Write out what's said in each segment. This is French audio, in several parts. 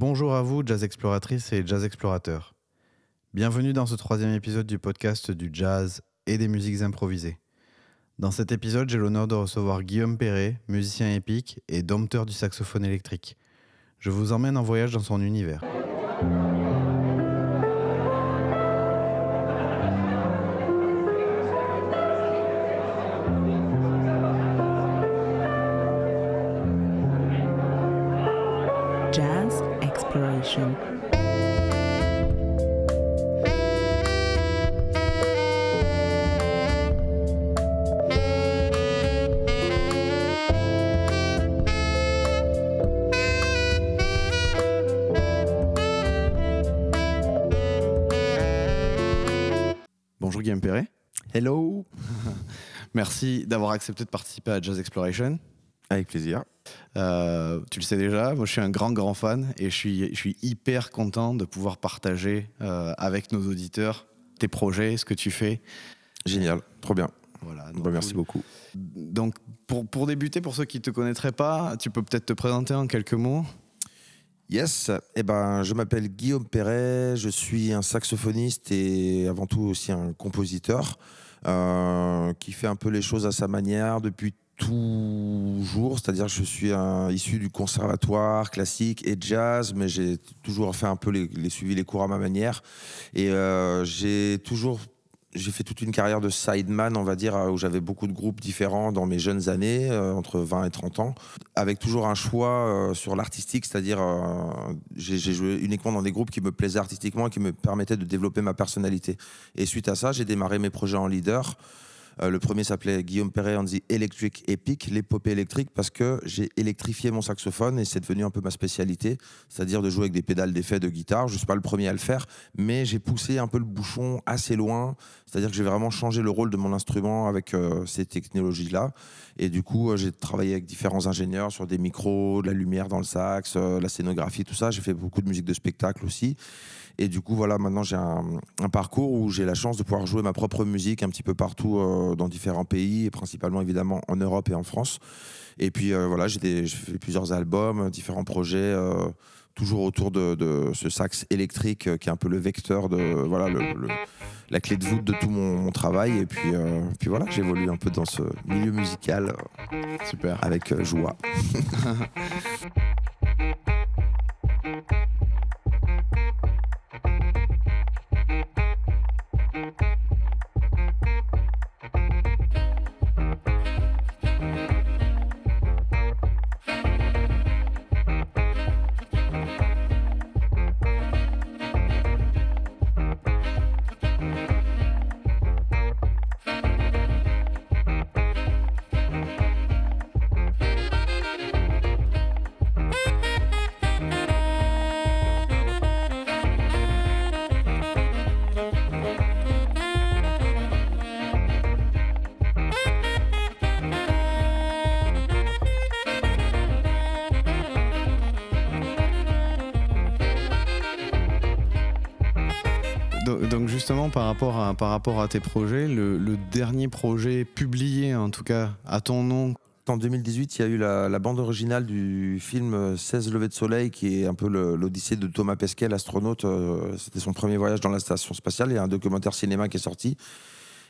Bonjour à vous, jazz exploratrices et jazz explorateurs. Bienvenue dans ce troisième épisode du podcast du jazz et des musiques improvisées. Dans cet épisode, j'ai l'honneur de recevoir Guillaume Perret, musicien épique et dompteur du saxophone électrique. Je vous emmène en voyage dans son univers. D'avoir accepté de participer à Jazz Exploration. Avec plaisir. Euh, tu le sais déjà, moi je suis un grand grand fan et je suis, je suis hyper content de pouvoir partager euh, avec nos auditeurs tes projets, ce que tu fais. Génial, trop bien. Voilà, Bah, donc, merci beaucoup. Donc pour, pour débuter, pour ceux qui ne te connaîtraient pas, tu peux peut-être te présenter en quelques mots. Yes, eh ben, je m'appelle Guillaume Perret, je suis un saxophoniste et avant tout aussi un compositeur qui fait un peu les choses à sa manière depuis toujours, c'est-à-dire que je suis issu du conservatoire classique et jazz, mais j'ai toujours fait un peu les, les suivi les cours à ma manière. Et euh, j'ai toujours j'ai fait toute une carrière de sideman, on va dire, euh, où j'avais beaucoup de groupes différents dans mes jeunes années, euh, entre 20 et 30 ans, avec toujours un choix euh, sur l'artistique, c'est-à-dire j'ai joué uniquement dans des groupes qui me plaisaient artistiquement et qui me permettaient de développer ma personnalité. Et suite à ça, j'ai démarré mes projets en leader. Euh, le premier s'appelait Guillaume Perret on the Electric Epic, l'épopée électrique, parce que j'ai électrifié mon saxophone et c'est devenu un peu ma spécialité, c'est-à-dire de jouer avec des pédales d'effet de guitare. Je ne suis pas le premier à le faire, mais j'ai poussé un peu le bouchon assez loin, c'est-à-dire que j'ai vraiment changé le rôle de mon instrument avec euh, ces technologies-là. Et du coup, euh, j'ai travaillé avec différents ingénieurs sur des micros, de la lumière dans le sax, la scénographie, tout ça. J'ai fait beaucoup de musique de spectacle aussi. Et du coup, voilà, maintenant j'ai un, un parcours où j'ai la chance de pouvoir jouer ma propre musique un petit peu partout euh, dans différents pays, et principalement évidemment en Europe et en France. Et puis euh, voilà, j'ai fait plusieurs albums, différents projets, euh, toujours autour de, de ce sax électrique qui est un peu le vecteur de voilà le- le- la clé de voûte de tout mon, mon travail. Et puis, puis voilà, j'évolue un peu dans ce milieu musical Super. avec joie. par rapport à, tes projets, le, dernier projet publié, en tout cas à ton nom, En 2018, il y a eu la, bande originale du film euh, 16 levées de soleil, qui est un peu l'odyssée de Thomas Pesquet, l'astronaute. Euh, C'était son premier voyage dans la station spatiale. Il y a un documentaire cinéma qui est sorti.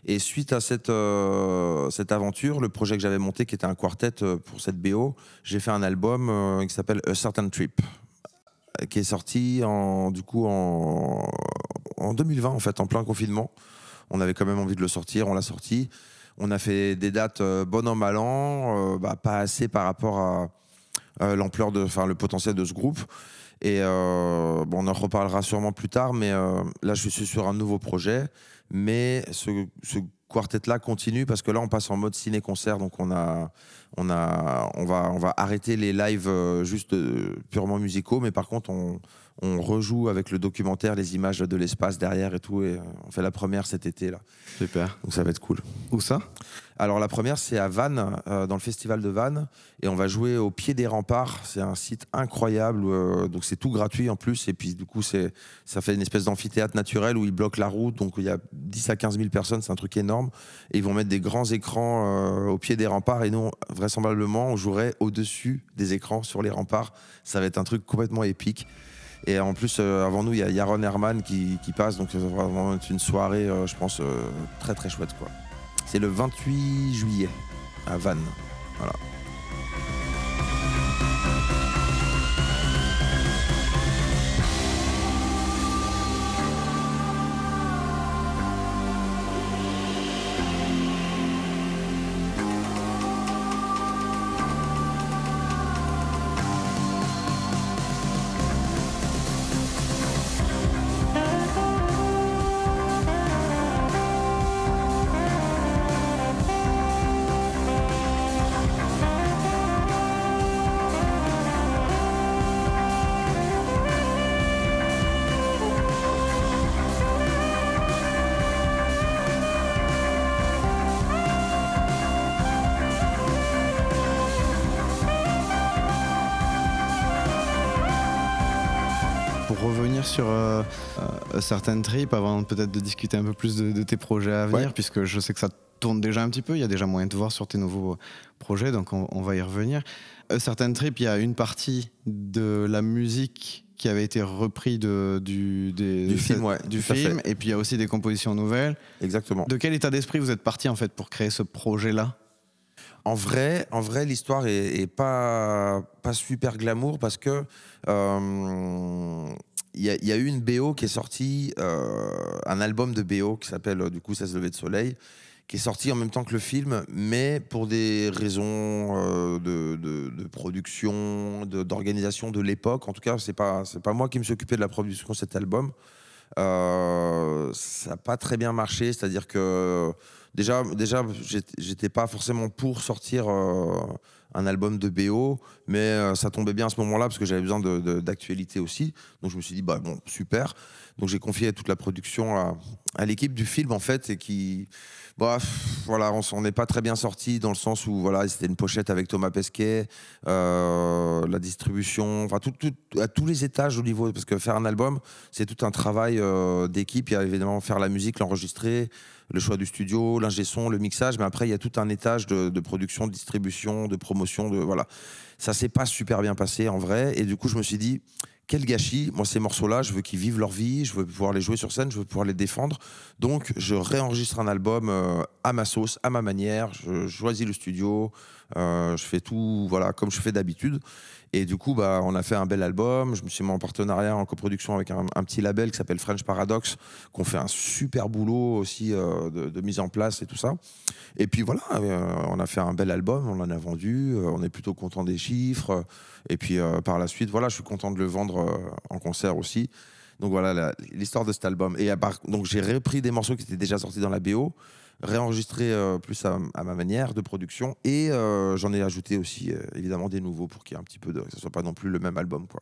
Et suite à cette, euh, cette aventure, le projet que j'avais monté, qui était un quartet euh, pour cette BO, j'ai fait un album qui s'appelle A Certain Trip, qui est sorti en, du coup en, en 2020, en fait, en plein confinement. On avait quand même envie de le sortir, on l'a sorti. On a fait des dates euh, bon an, mal an, euh, bah, pas assez par rapport à euh, l'ampleur de, enfin le potentiel de ce groupe. Et bon, on en reparlera sûrement plus tard, mais là, je suis sur un nouveau projet. Mais ce, ce quartet-là continue parce que là, on passe en mode ciné-concert, donc on a, on a, on va, on va arrêter les lives juste purement musicaux, mais par contre, on, on rejoue avec le documentaire les images de l'espace derrière et tout, et euh, on fait la première cet été là, super. donc ça va être cool. Où ça? Alors la première c'est à Vannes, euh, dans le festival de Vannes, et on va jouer au pied des remparts. C'est un site incroyable, euh, donc c'est tout gratuit en plus, et puis du coup c'est ça fait une espèce d'amphithéâtre naturel où ils bloquent la route, donc il y a 10 à 15 000 personnes, c'est un truc énorme, et ils vont mettre des grands écrans euh, au pied des remparts, et nous vraisemblablement on jouerait au dessus des écrans sur les remparts. Ça va être un truc complètement épique. Et en plus, euh, avant nous, il y a Yaron Herman qui, passe, donc ça vraiment une soirée, euh, je pense, euh, très très chouette. quoi. C'est le 28 juillet à Vannes. Certaines tripes, avant peut-être de discuter un peu plus de, de tes projets à venir, Ouais. puisque je sais que ça tourne déjà un petit peu, il y a déjà moyen de voir sur tes nouveaux projets, donc on, on va y revenir. Euh, certaines tripes, il y a une partie de la musique qui avait été repris de, du, des- Du film, ouais, du film, et puis il y a aussi des compositions nouvelles. Exactement. De quel état d'esprit vous êtes parti en fait pour créer ce projet-là? En vrai, en vrai, l'histoire est, est pas pas super glamour parce que euh, il y, a- eu une BO qui est sortie, euh, un album de BO qui s'appelle euh, du coup Ça se levait de soleil, qui est sorti en même temps que le film, mais pour des raisons euh, de, production, d'organisation de, l'époque. En tout cas, c'est pas pas moi qui me suis occupé de la production de cet album. Ça n'a pas très bien marché, c'est-à-dire que déjà, déjà j'étais- pas forcément pour sortir un album de BO, mais euh, ça tombait bien à ce moment-là parce que j'avais besoin d'actualité aussi. Donc je me suis dit, bah bon, super. Donc j'ai confié toute la production à, l'équipe du film en fait, et qui, bah, voilà, on s'en est pas très bien sorti dans le sens où voilà, c'était une pochette avec Thomas Pesquet, euh, la distribution, enfin à tous les étages au niveau, parce que faire un album, c'est tout un travail euh, d'équipe. Il y a évidemment faire la musique, l'enregistrer, le choix du studio, l'ingé son, le mixage, mais après il y a tout un étage de, production, de distribution, de promotion, de voilà. Ça s'est pas super bien passé en vrai, et du coup je me suis dit quel gâchis. Moi, ces morceaux-là, je veux qu'ils vivent leur vie, je veux pouvoir les jouer sur scène, je veux pouvoir les défendre. Donc, je réenregistre un album euh, à ma sauce, à ma manière. Je choisis le studio, je fais tout, voilà, comme je fais d'habitude. Et du coup, bah, on a fait un bel album. Je me suis mis en partenariat, en coproduction avec un, petit label qui s'appelle French Paradox, qu'on fait un super boulot aussi euh, de, mise en place et tout ça. Et puis voilà, euh, on a fait un bel album, on en a vendu, euh, on est plutôt content des chiffres. Et puis euh, par la suite, voilà, je suis content de le vendre euh, en concert aussi. Donc voilà l'histoire de cet album. Et à part- donc j'ai repris des morceaux qui étaient déjà sortis dans la BO, réenregistré euh, plus à, à ma manière de production, et euh, j'en ai ajouté aussi euh, évidemment des nouveaux pour qu'il y ait un petit peu de, que ce soit pas non plus le même album quoi.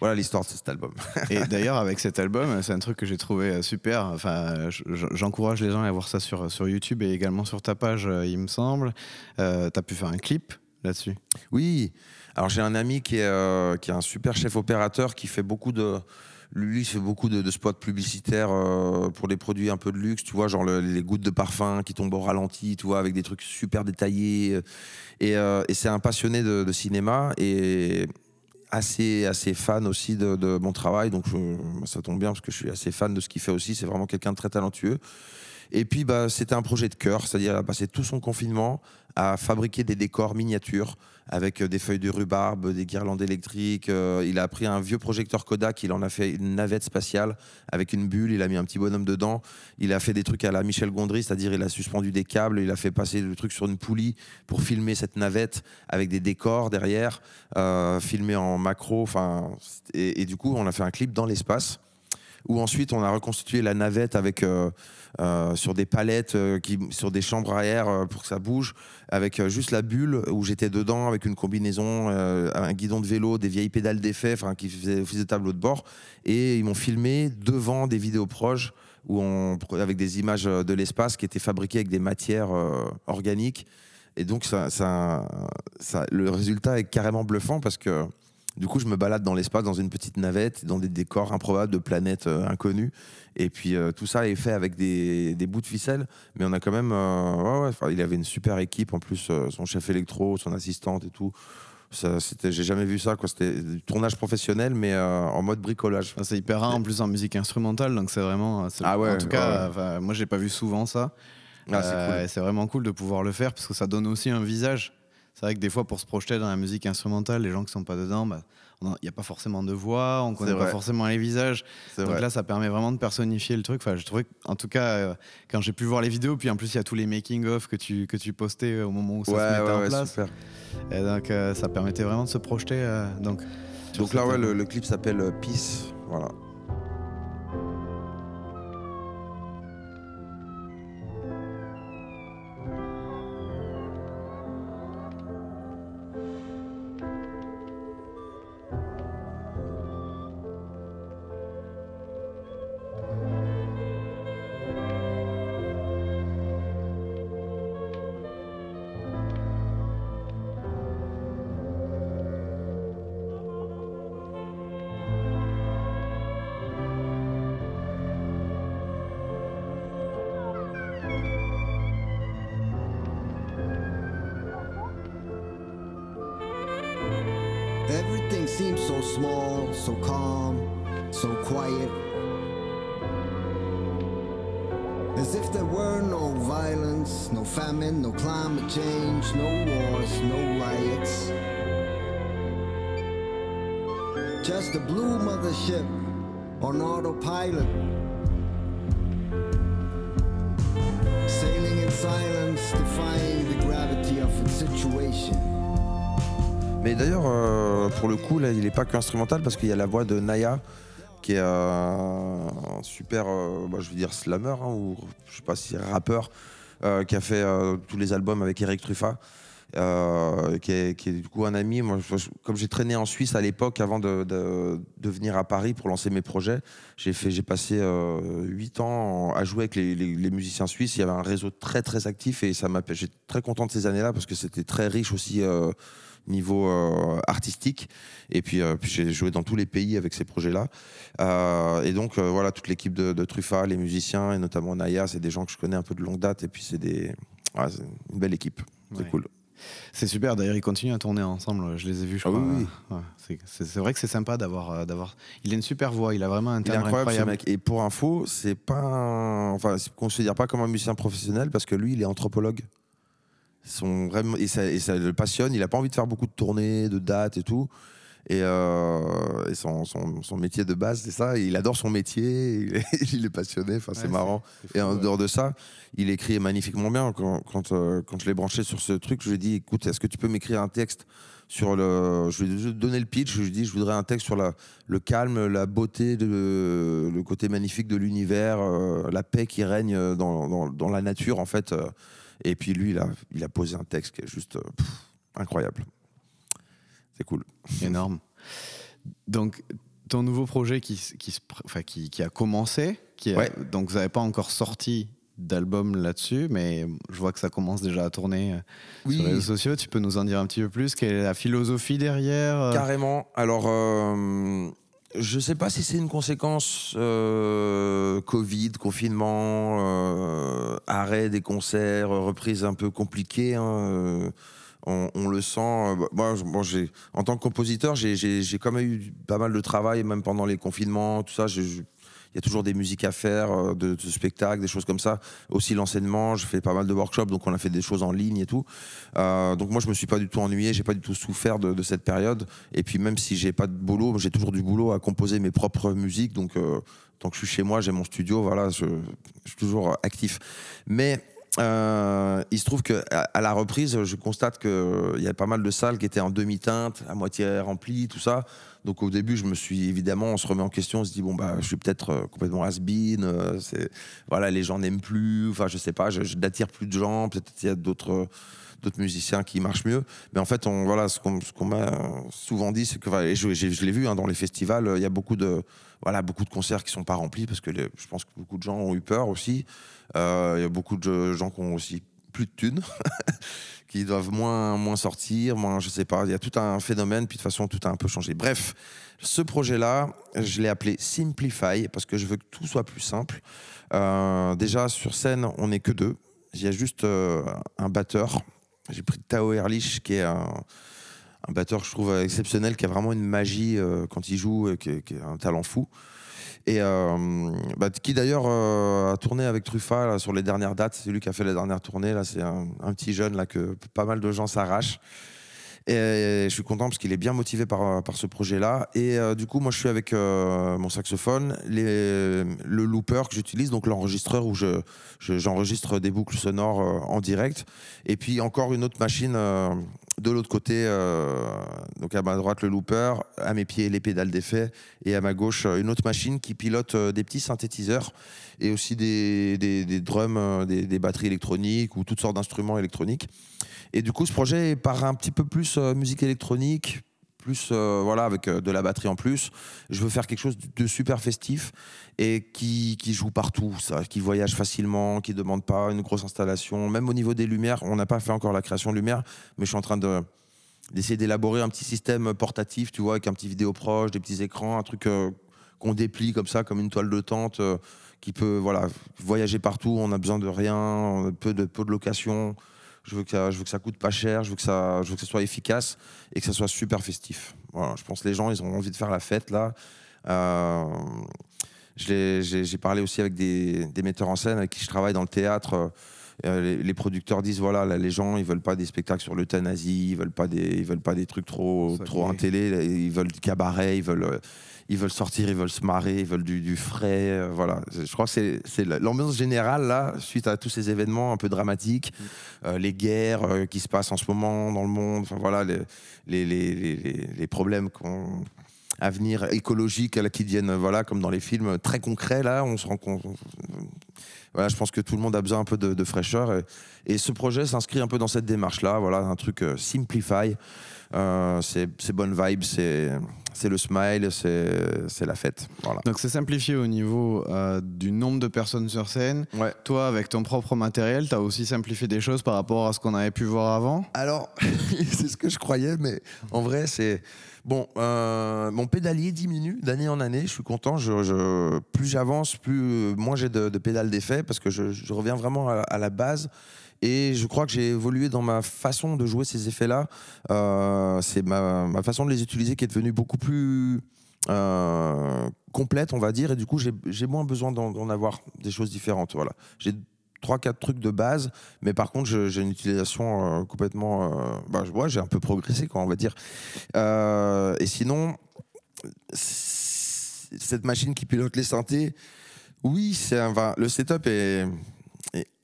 Voilà l'histoire de cet album. Et d'ailleurs, avec cet album, c'est un truc que j'ai trouvé super. Enfin, je- je- j'encourage les gens à voir ça sur, sur YouTube et également sur ta page, il me semble. Tu as pu faire un clip là-dessus? Oui, alors j'ai un ami qui est, qui est un super chef opérateur qui fait beaucoup de. Il fait beaucoup de, spots publicitaires euh, pour des produits un peu de luxe, tu vois, genre le- les gouttes de parfum qui tombent au ralenti, tu vois, avec des trucs super détaillés. Et, euh, et c'est un passionné de, cinéma et assez, assez fan aussi de, mon travail. Donc je- ça tombe bien parce que je suis assez fan de ce qu'il fait aussi. C'est vraiment quelqu'un de très talentueux. Et puis, bah, c'était un projet de cœur, c'est-à-dire il a passé tout son confinement à fabriquer des décors miniatures avec euh, des feuilles de rhubarbe, des guirlandes électriques. Euh, il a pris un vieux projecteur Kodak, il en a fait une navette spatiale avec une bulle, il a mis un petit bonhomme dedans. Il a fait des trucs à la Michel Gondry, c'est-à-dire il a suspendu des câbles, il a fait passer le truc sur une poulie pour filmer cette navette avec des décors derrière, euh, filmé en macro. Et du coup, on a fait un clip dans l'espace où ensuite on a reconstitué la navette avec euh, euh, sur des palettes euh, sur des chambres à air pour que ça bouge avec juste la bulle où j'étais dedans avec une combinaison un guidon de vélo des vieilles pédales d'effet qui faisaient de tableau de bord. Et ils m'ont filmé devant des vidéos proches où avec des images de l'espace qui étaient fabriquées avec des matières organiques. Et donc le résultat est carrément bluffant parce que du coup, je me balade dans l'espace, dans une petite navette, dans des décors improbables de planètes euh, inconnues. Et puis, euh, tout ça est fait avec des, des bouts de ficelle. Mais on a quand même. euh, ouais, il avait une super équipe. En plus, euh, son chef électro, son assistante et tout. J'ai jamais vu ça. Quoi. C'était du tournage professionnel, mais en mode bricolage. Ah, C'est hyper rare en plus en musique instrumentale, donc c'est vraiment. Ah ouais, en tout cas, moi j'ai pas vu souvent ça. Ah, c'est cool. et C'est vraiment cool de pouvoir le faire parce que ça donne aussi un visage. C'est vrai que des fois, pour se projeter dans la musique instrumentale, les gens qui sont pas dedans, bah, il n'y a pas forcément de voix, on connaît pas forcément les visages. Donc vrai. là, ça permet vraiment de personnifier le truc. Enfin, je trouvais, en tout cas, euh, quand j'ai pu voir les vidéos, puis en plus, il y a tous les making-of que tu, que tu postais euh, au moment où ça ouais, se mettait ouais, en place. super. Et donc, euh, ça permettait vraiment de se projeter. euh, donc, Donc là, ouais, le, le clip s'appelle Peace. Voilà. Small, so calm, so quiet. As if there were no violence, no famine, no climate change, no wars, no riots. Just a blue mothership on autopilot. Sailing in silence, defying the gravity of its situation. Mais d'ailleurs, euh, pour le coup, il n'est pas que instrumental parce qu'il y a la voix de Naya, qui est euh, un super, euh, bah, je veux dire slammer, hein, ou je sais pas si rappeur, qui a fait tous les albums avec Eric Truffat. euh, qui, est, du coup un ami. Comme j'ai traîné en Suisse à l'époque, avant de, venir à Paris pour lancer mes projets, j'ai passé euh, huit ans à jouer avec les, musiciens suisses. Il y avait un réseau très très actif et ça m'a. J'étais très content de ces années-là parce que c'était très riche aussi. Niveau euh, artistique et puis, euh, puis j'ai joué dans tous les pays avec ces projets-là Euh, et donc voilà toute l'équipe de, de Truffa, les musiciens et notamment Naya, c'est des gens que je connais un peu de longue date et puis c'est des ouais, c'est une belle équipe, c'est Ouais. cool. C'est super, d'ailleurs ils continuent à tourner ensemble, je les ai vus je Ah crois. oui, Ouais, c'est- vrai que c'est sympa d'avoir, d'avoir... Il a une super voix, il a vraiment un timbre incroyable, incroyable. ce mec. Et pour info, c'est pas un... enfin, c'est- considère pas comme un musicien professionnel parce que lui, il est anthropologue. Son vraiment et ça, et ça le passionne. Il a pas envie de faire beaucoup de tournées, de dates et tout. Et, euh, et son, son, son métier de base, c'est ça. Il adore son métier. Il est, il est passionné. Enfin, c'est Ouais, marrant. Et fou, en ouais. dehors de ça, il écrit magnifiquement bien. Quand, quand, euh, quand je l'ai branché sur ce truc, je lui ai dit écoute, est-ce que tu peux m'écrire un texte sur le. Je lui ai donné le pitch. Je lui ai dit je voudrais un texte sur la, le calme, la beauté, de, le côté magnifique de l'univers, euh, la paix qui règne dans, dans, dans la nature, en fait. Et puis lui, il a, il a posé un texte qui est juste euh, pff, incroyable. C'est cool. Énorme. Donc, ton nouveau projet qui, s- qui, se pr- enfin, qui, qui a commencé, qui a- Ouais. donc vous n'avez pas encore sorti d'album là-dessus, mais je vois que ça commence déjà à tourner euh, sur les réseaux sociaux. Tu peux nous en dire un petit peu plus? Quelle est la philosophie derrière euh? Carrément. Alors, euh, je ne sais pas si c'est une conséquence euh, Covid, confinement, euh, arrêt des concerts, reprise un peu compliquée. hein, euh, on, on le sent. euh, bah, Moi, en tant que compositeur, j'ai- quand même eu pas mal de travail, même pendant les confinements, tout ça. Il y a toujours des musiques à faire, euh, de, de spectacles, des choses comme ça. Aussi l'enseignement, je fais pas mal de workshops, donc on a fait des choses en ligne et tout. Euh, donc moi, je me suis pas du tout ennuyé, j'ai pas du tout souffert de, de cette période. Et puis même si j'ai pas de boulot, j'ai toujours du boulot à composer mes propres musiques. Donc euh, tant que je suis chez moi, j'ai mon studio, voilà, je, je suis toujours actif. Mais euh, il se trouve que à, la reprise, je constate que il y a pas mal de salles qui étaient en demi-teinte, à moitié remplies, tout ça. Donc au début, je me suis évidemment, on se remet en question, on se dit bon bah, je suis peut-être euh, complètement has-been. euh, voilà, les gens n'aiment plus. Enfin, je sais pas, je, je n'attire plus de gens. Peut-être qu'il y a d'autres musiciens qui marchent mieux. Mais en fait, on, voilà, ce qu'on m'a souvent dit, c'est que, et je, l'ai vu hein, dans les festivals, euh, il y a beaucoup de, voilà, beaucoup de concerts qui sont pas remplis parce que je pense que beaucoup de gens ont eu peur aussi. Euh, Il y a beaucoup de gens qui ont aussi plus de thunes, qui doivent moins, moins sortir, moins, je sais pas. Il y a tout un phénomène, puis de toute façon, tout a un peu changé. Bref, ce projet-là, je l'ai appelé Simplify parce que je veux que tout soit plus simple. Euh, déjà, sur scène, on n'est que deux. Il y a juste euh, un batteur. J'ai pris Tao Erlich, qui est un, un batteur, je trouve, exceptionnel, qui a vraiment une magie euh, quand il joue, et qui, qui a un talent fou. Et euh, bah, qui d'ailleurs euh, a tourné avec Truffa là, sur les dernières dates. C'est lui qui a fait la dernière tournée. Là, c'est un, petit jeune que pas mal de gens s'arrachent. Et je suis content parce qu'il est bien motivé par, par ce projet-là. Et euh, du coup, moi, je suis avec euh, mon saxophone, le looper que j'utilise, donc l'enregistreur où je, je- j'enregistre des boucles sonores euh, en direct. Et puis encore une autre machine de l'autre côté. donc à ma droite, le looper, à mes pieds, les pédales d'effet. Et à ma gauche, une autre machine qui pilote des petits synthétiseurs et aussi des, des, des drums, des, des batteries électroniques ou toutes sortes d'instruments électroniques. Et du coup, ce projet part un petit peu plus euh, musique électronique, plus euh, voilà avec euh, de la batterie en plus. Je veux faire quelque chose de super festif et qui, joue partout, ça, qui voyage facilement, qui demande pas une grosse installation. Même au niveau des lumières, on n'a pas fait encore la création de lumière, mais je suis en train de d'essayer d'élaborer un petit système portatif, tu vois, avec un petit vidéo proche, des petits écrans, un truc qu'on déplie comme ça, comme une toile de tente, qui peut voilà voyager partout. On a besoin de rien, peu de peu de location. Je veux que ça, je veux que ça coûte pas cher, je veux que ça, je veux que ça soit efficace et que ça soit super festif. Voilà, je pense que les gens, ils ont envie de faire la fête là. Euh, J'ai parlé aussi avec des, des metteurs en scène avec qui je travaille dans le théâtre. Euh, les, les producteurs disent voilà, là, les gens, ils veulent pas des spectacles sur l'euthanasie, ils veulent pas des, ils veulent pas des trucs trop, Ça trop Ils veulent du cabaret, ils veulent, euh, ils veulent sortir, ils veulent se marrer, ils veulent du, du frais. euh, voilà, je crois que c'est- c'est la- l'ambiance générale là, suite à tous ces événements un peu dramatiques, euh, les guerres euh, qui se passent en ce moment dans le monde. Enfin voilà, les, les, les, les- les- les problèmes qu'on à venir écologiques là, qui deviennent voilà comme dans les films très concrets là on se rend compte voilà je pense que tout le monde a besoin un peu de, de fraîcheur et, et ce projet s'inscrit un peu dans cette démarche là voilà un truc euh, simplify Euh, c'est bonne vibe c'est le smile c'est la fête voilà Donc c'est simplifié au niveau euh, du nombre de personnes sur scène. ouais Toi, avec ton propre matériel, tu as aussi simplifié des choses par rapport à ce qu'on avait pu voir avant? Alors, c'est ce que je croyais, mais en vrai, c'est. Bon, euh, mon pédalier diminue d'année en année. Je suis content. Je, je- plus j'avance, plus euh, moins j'ai de, de pédales d'effet parce que je, je reviens vraiment à, à la base. Et je crois que j'ai évolué dans ma façon de jouer ces effets-là. Euh, c'est ma, façon de les utiliser qui est devenue beaucoup plus euh, complète, on va dire. Et du coup, j'ai moins besoin d'en avoir des choses différentes. Voilà. J'ai trois, quatre trucs de base, mais par contre, j'ai une utilisation euh, complètement. euh, bah, j'ai un peu progressé, quoi, on va dire. Et sinon, cette machine qui pilote les synthés, oui, le setup est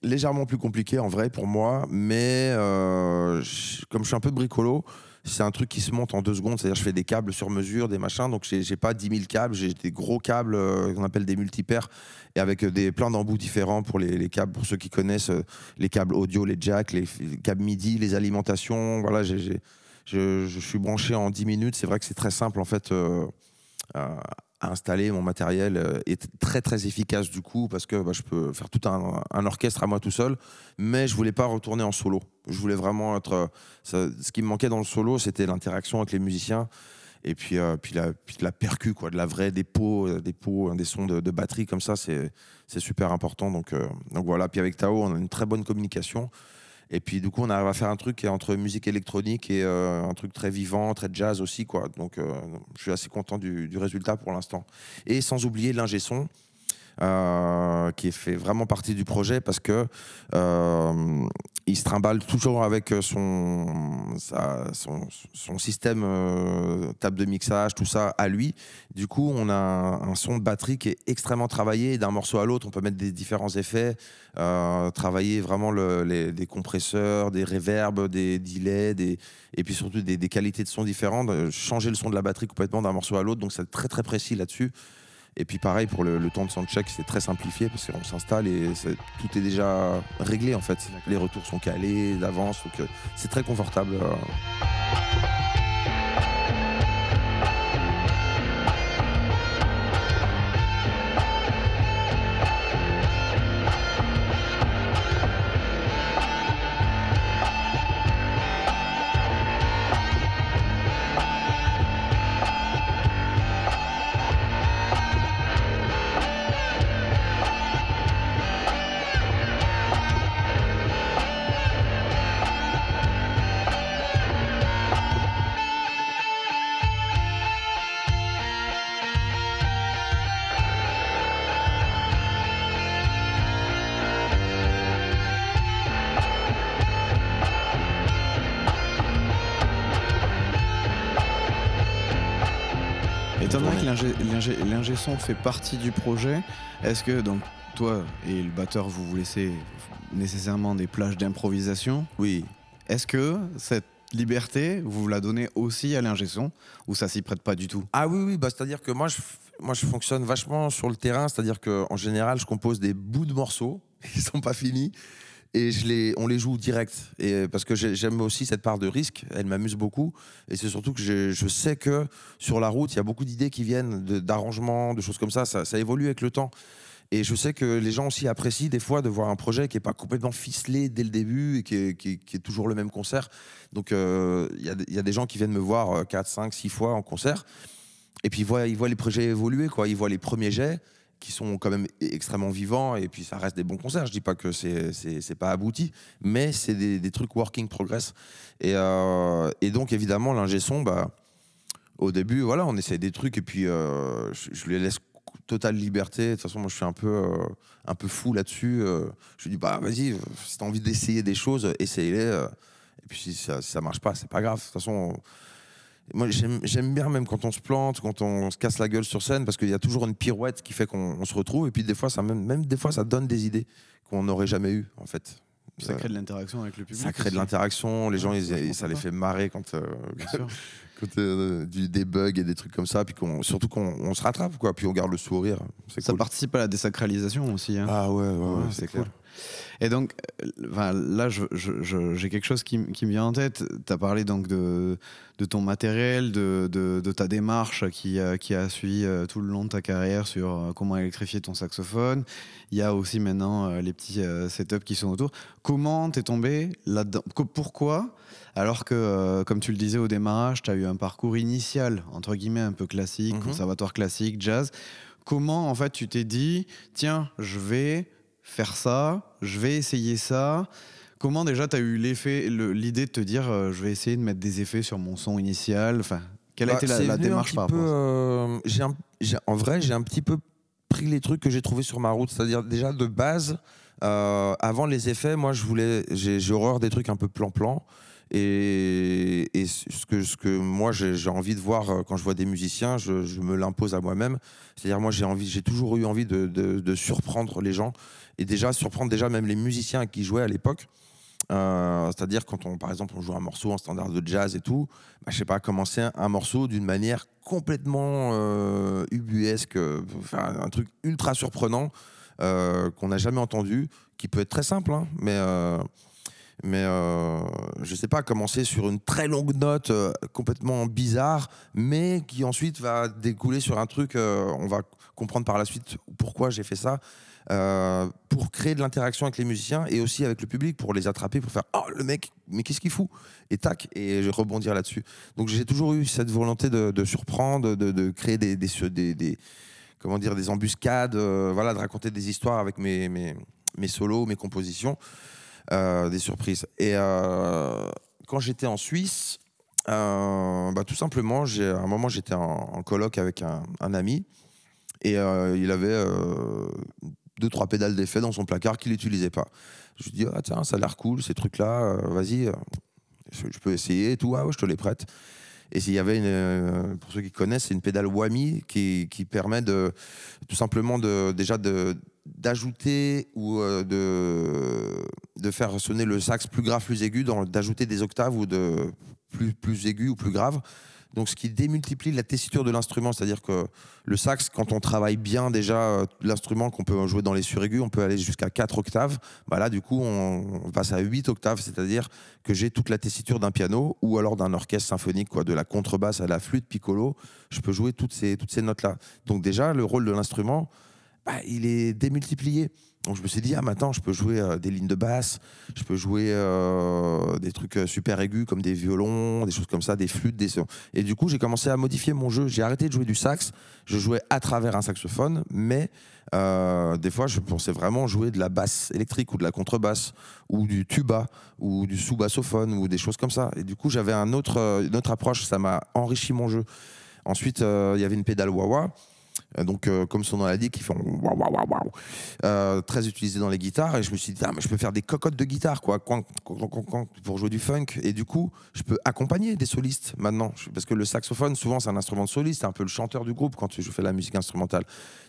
légèrement plus compliqué en vrai pour moi, mais euh, comme je suis un peu bricolo, c'est un truc qui se monte en deux secondes, c'est-à-dire je fais des câbles sur mesure, des machins, donc j'ai pas 10 000 câbles, j'ai des gros câbles euh, qu'on appelle des multipaires, et avec euh, des, plein d'embouts différents pour les, les câbles, pour ceux qui connaissent les câbles audio, les jacks, les, câbles MIDI, les alimentations, voilà, j'ai- je, suis branché en 10 minutes, c'est vrai que c'est très simple en fait à installer, mon matériel euh, est très très efficace du coup, parce que bah, je peux faire tout un, orchestre à moi tout seul, mais je voulais pas retourner en solo, je voulais vraiment être... euh, ce qui me manquait dans le solo, c'était l'interaction avec les musiciens. Et puis, euh, puis, la, puis de la percu, quoi, de la vraie, des des pots, des sons de, batterie comme ça, c'est super important. Donc, donc voilà. Puis avec Tao, on a une très bonne communication. Et puis du coup, on arrive à faire un truc qui est entre musique électronique et euh, un truc très vivant, très jazz aussi, quoi. Donc, euh, je suis assez content du, du résultat pour l'instant. Et sans oublier l'ingé son. Euh, qui fait vraiment partie du projet parce que euh, il se trimballe toujours avec son, sa- son, son système euh, table de mixage, tout ça à lui. Du coup, on a un, son de batterie qui est extrêmement travaillé. D'un morceau à l'autre, on peut mettre des différents effets, euh, travailler vraiment le- les, des compresseurs, des reverbs, des delays, et puis surtout des, des qualités de son différentes, euh, changer le son de la batterie complètement d'un morceau à l'autre. Donc, c'est très très précis là-dessus. Et puis pareil pour le, le temps de soundcheck, c'est très simplifié parce qu'on s'installe et tout est déjà réglé en fait. Les retours sont calés d'avance, donc euh, c'est très confortable. Euh. l'ingé l'ingé- l'ingé son fait partie du projet. Est-ce que donc toi et le batteur vous vous laissez nécessairement des plages d'improvisation? Oui. Est-ce que cette liberté vous la donnez aussi à l'ingé son ou ça s'y prête pas du tout? Ah oui, oui, bah, c'est-à-dire que moi je, moi, je fonctionne vachement sur le terrain, c'est-à-dire qu'en général, je compose des bouts de morceaux qui sont pas finis et je les, on les joue direct. Et, parce que j'ai- j'aime aussi cette part de risque, elle m'amuse beaucoup. Et c'est surtout que je, je sais que sur la route, il y a beaucoup d'idées qui viennent d'arrangements, de, choses comme ça. ça. Évolue avec le temps. Et je sais que les gens aussi apprécient des fois de voir un projet qui n'est pas complètement ficelé dès le début et qui est, qui est- toujours le même concert. Donc euh, il y, a des- il y a des gens qui viennent me voir 4, 5, 6 fois en concert. Et puis ils voient, ils voient les projets évoluer, quoi. Ils voient les premiers jets qui sont quand même e- extrêmement vivants et puis ça reste des bons concerts. Je dis pas que c'est c'est pas abouti, mais c'est des, des trucs working progress. Et, euh, et donc évidemment l'ingé son, bah au début voilà, on essaie des trucs et puis euh, je, je lui laisse totale liberté. De toute façon moi je suis un peu euh, un peu fou là-dessus. Je lui dis bah vas-y, si t'as envie d'essayer des choses, essaye-les. et puis si ça, si marche pas, c'est pas grave. De toute façon. on- moi, j'aime bien même quand on se plante, quand on se casse la gueule sur scène, parce qu'il y a toujours une pirouette qui fait qu'on on se retrouve. Et puis des fois, ça même, même des fois, ça donne des idées qu'on n'aurait jamais eues, en fait. Ça Euh, crée de l'interaction avec le public. ça crée de l'interaction. Les gens, Ouais, ils- c'est ça les fait marrer quand, euh, quand euh, du, des bugs et des trucs comme ça. Puis qu'on, surtout qu'on on se rattrape, quoi. Puis on garde le sourire. Ça cool. participe à la désacralisation aussi. hein. Ah ouais, ouais, c'est clair. cool. Et donc, euh, enfin, là, j'ai quelque chose qui, me vient en tête. Tu as parlé donc de, de ton matériel, de, de- de ta démarche qui, a- qui a suivi euh, tout le long de ta carrière sur euh, comment électrifier ton saxophone. Il y a aussi maintenant les petits setups qui sont autour. Comment t'es tombé là-dedans? Pourquoi? Alors que, comme tu le disais au démarrage, tu as eu un parcours initial, entre guillemets, un peu classique, Mhm. conservatoire classique, jazz. Comment, en fait, tu t'es dit, tiens, je vais faire ça, je vais essayer ça Comment déjà tu as eu l'effet, le- l'idée de te dire, euh, je vais essayer de mettre des effets sur mon son initial? Enfin, quelle a Bah, été la, démarche par rapport euh, j'ai un- j'ai- En vrai, j'ai un petit peu pris les trucs que j'ai trouvés sur ma route. C'est-à-dire, déjà, de base, euh, avant les effets, moi, je voulais. J'ai j'ai horreur des trucs un peu plan-plan. Et, ce, que, moi, j'ai envie de voir euh, quand je vois des musiciens, je, me l'impose à moi-même. C'est-à-dire, moi, j'ai toujours eu envie de, surprendre les gens. Et déjà, surprendre déjà même les musiciens qui jouaient à l'époque. Euh, C'est-à-dire quand on, par exemple, on joue un morceau en standard de jazz et tout, bah, je sais pas, commencer un, morceau d'une manière complètement euh, ubuesque, enfin, un truc ultra surprenant qu'on n'a jamais entendu, qui peut être très simple, hein, mais mais euh, je sais pas, commencer sur une très longue note euh, complètement bizarre, mais qui ensuite va découler sur un truc, euh, on va comprendre par la suite pourquoi j'ai fait ça. euh, pour créer de l'interaction avec les musiciens et aussi avec le public, pour les attraper, pour faire Oh, le mec, mais qu'est-ce qu'il fout? Et tac, et je rebondir là-dessus. Donc j'ai toujours eu cette volonté de, surprendre, de, créer des, comment dire, des embuscades, voilà, de raconter des histoires avec mes, mes, solos, mes compositions, des surprises. Et euh, quand j'étais en Suisse, euh, bah, tout simplement, à un moment, j'étais en, colloque avec un, ami et euh, il avait euh, deux, trois pédales d'effet dans son placard qu'il n'utilisait pas. Je lui dis, ah, tiens, ça a l'air cool, ces trucs-là, euh, vas-y, euh, je, peux essayer et tout, ah ouais, je te les prête. Et s'il y avait euh, pour ceux qui connaissent, c'est une pédale Whammy qui, qui permet de tout simplement de déjà de d'ajouter ou euh, de de faire sonner le sax plus grave, plus aigu, d'ajouter des octaves ou de plus plus aigu ou plus grave. Donc, ce qui démultiplie la tessiture de l'instrument, c'est-à-dire que le sax, quand on travaille bien déjà euh, l'instrument, qu'on peut jouer dans les suraigus, on peut aller jusqu'à 4 octaves. Bah là, du coup, on, on passe à 8 octaves, c'est-à-dire que j'ai toute la tessiture d'un piano ou alors d'un orchestre symphonique, quoi, de la contrebasse à la flûte piccolo. Je peux jouer toutes ces, toutes ces notes-là. Donc, déjà, le rôle de l'instrument, bah, il est démultiplié. Donc je me suis dit, ah maintenant je peux jouer euh, des lignes de basse, je peux jouer euh, des trucs euh, super aigus comme des violons, des choses comme ça, des flûtes, des... Et du coup j'ai commencé à modifier mon jeu. J'ai arrêté de jouer du sax, je jouais à travers un saxophone, mais des fois je pensais vraiment jouer de la basse électrique ou de la contrebasse ou du tuba ou du sous-bassophone ou des choses comme ça. Et du coup j'avais un autre, une autre approche, ça m'a enrichi mon jeu. Ensuite il y avait une pédale wah-wah Donc, euh, comme son nom l'a dit, qui font waouh, waouh, waouh, waouh. Euh, très utilisé dans les guitares. Et je me suis dit, ah, mais je peux faire des cocottes de guitare, quoi, pour jouer du funk. Et du coup, je peux accompagner des solistes maintenant. Parce que le saxophone, souvent, c'est un instrument de soliste, c'est un peu le chanteur du groupe quand je fais la musique instrumentale.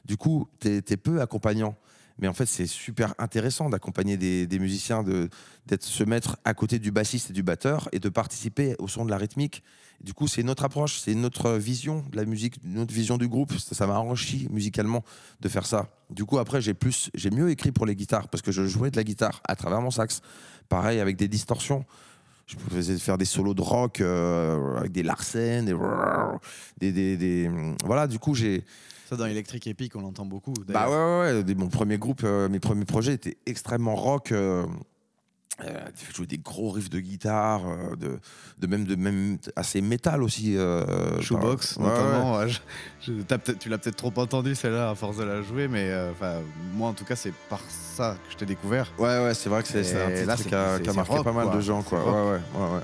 Du coup, tu es, peu accompagnant. Mais en fait, c'est super intéressant d'accompagner des, musiciens, de, d'être se mettre à côté du bassiste et du batteur et de participer au son de la rythmique. Du coup, c'est une autre approche, c'est une autre vision de la musique, une autre vision du groupe. Ça m'a enrichi musicalement de faire ça. Du coup, après, j'ai plus, j'ai mieux écrit pour les guitares parce que je jouais de la guitare à travers mon sax. Pareil avec des distorsions. Je faisais faire des solos de rock euh, avec des Larsen, des, des- des- voilà. Du coup, j'ai Ça, dans Electric Epic, on l'entend beaucoup. bah ouais, ouais, Mon premier groupe, euh, mes premiers projets étaient extrêmement rock. Euh, euh, je jouais des gros riffs de guitare, euh, de, de même de même assez métal aussi. Euh, Shoebox, notamment. ouais, je- je- t'as peut-être- tu l'as peut-être trop entendu celle-là à force de la jouer, mais moi en tout cas, c'est par ça que je t'ai découvert. Ouais, ouais, c'est vrai que c'est un titre qui a, marqué rock, pas mal quoi. de gens, quoi. Ouais, ouais, ouais,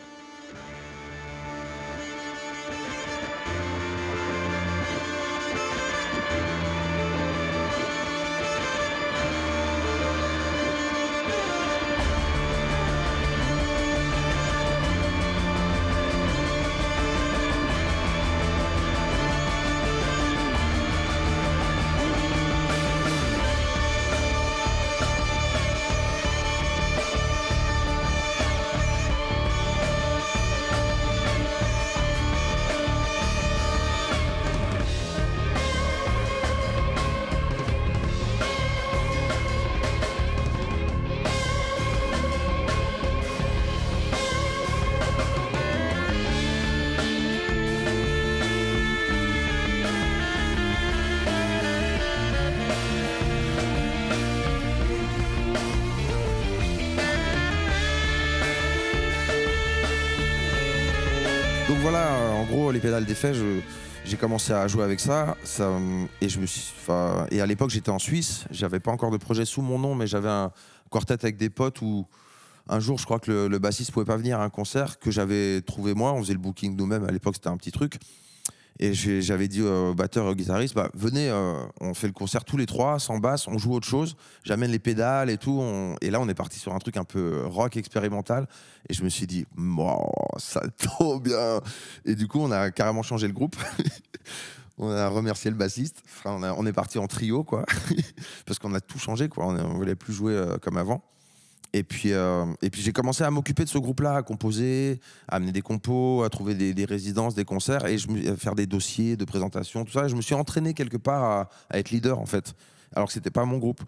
pédales d'effet, j'ai commencé à jouer avec ça, et à l'époque j'étais en Suisse, j'avais pas encore de projet sous mon nom, mais j'avais un quartet avec des potes où un jour, je crois que le, le bassiste pouvait pas venir à un concert que j'avais trouvé moi, on faisait le booking nous-mêmes. À l'époque, c'était un petit truc. Et j'avais dit au batteur et au guitariste, bah, venez, euh, on fait le concert tous les trois, sans basse, on joue autre chose, j'amène les pédales et tout. Et là, on est parti sur un truc un peu rock expérimental. Et je me suis dit, ça trop bien. Et du coup, on a carrément changé le groupe. on a remercié le bassiste. Enfin, on est parti en trio, quoi. Parce qu'on a tout changé, quoi. On ne voulait plus jouer euh, comme avant. Et puis, euh, puis j'ai commencé à m'occuper de ce groupe-là, à composer, à amener des compos, à trouver des, résidences, des concerts, et je à faire des dossiers de présentation, tout ça. Je me suis entraîné quelque part à, être leader, en fait, alors que c'était pas mon groupe.